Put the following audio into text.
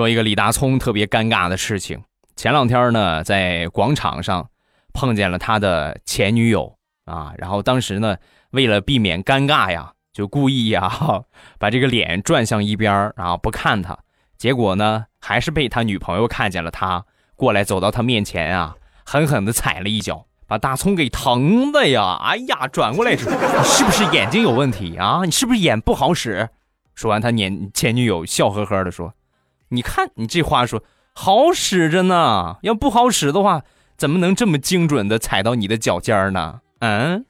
说一个李大聪特别尴尬的事情。前两天呢，在广场上碰见了他的前女友啊，然后当时呢，为了避免尴尬呀，就故意呀 把这个脸转向一边然后不看他。结果呢，还是被他女朋友看见了，他过来走到他面前啊，狠狠地踩了一脚，把大葱给疼的呀！哎呀，转过来：“你是不是眼睛有问题啊？你是不是眼不好使？”说完，他年前女友笑呵呵的说：“你看你这话说好使着呢，要不好使的话，怎么能这么精准的踩到你的脚尖呢？”嗯。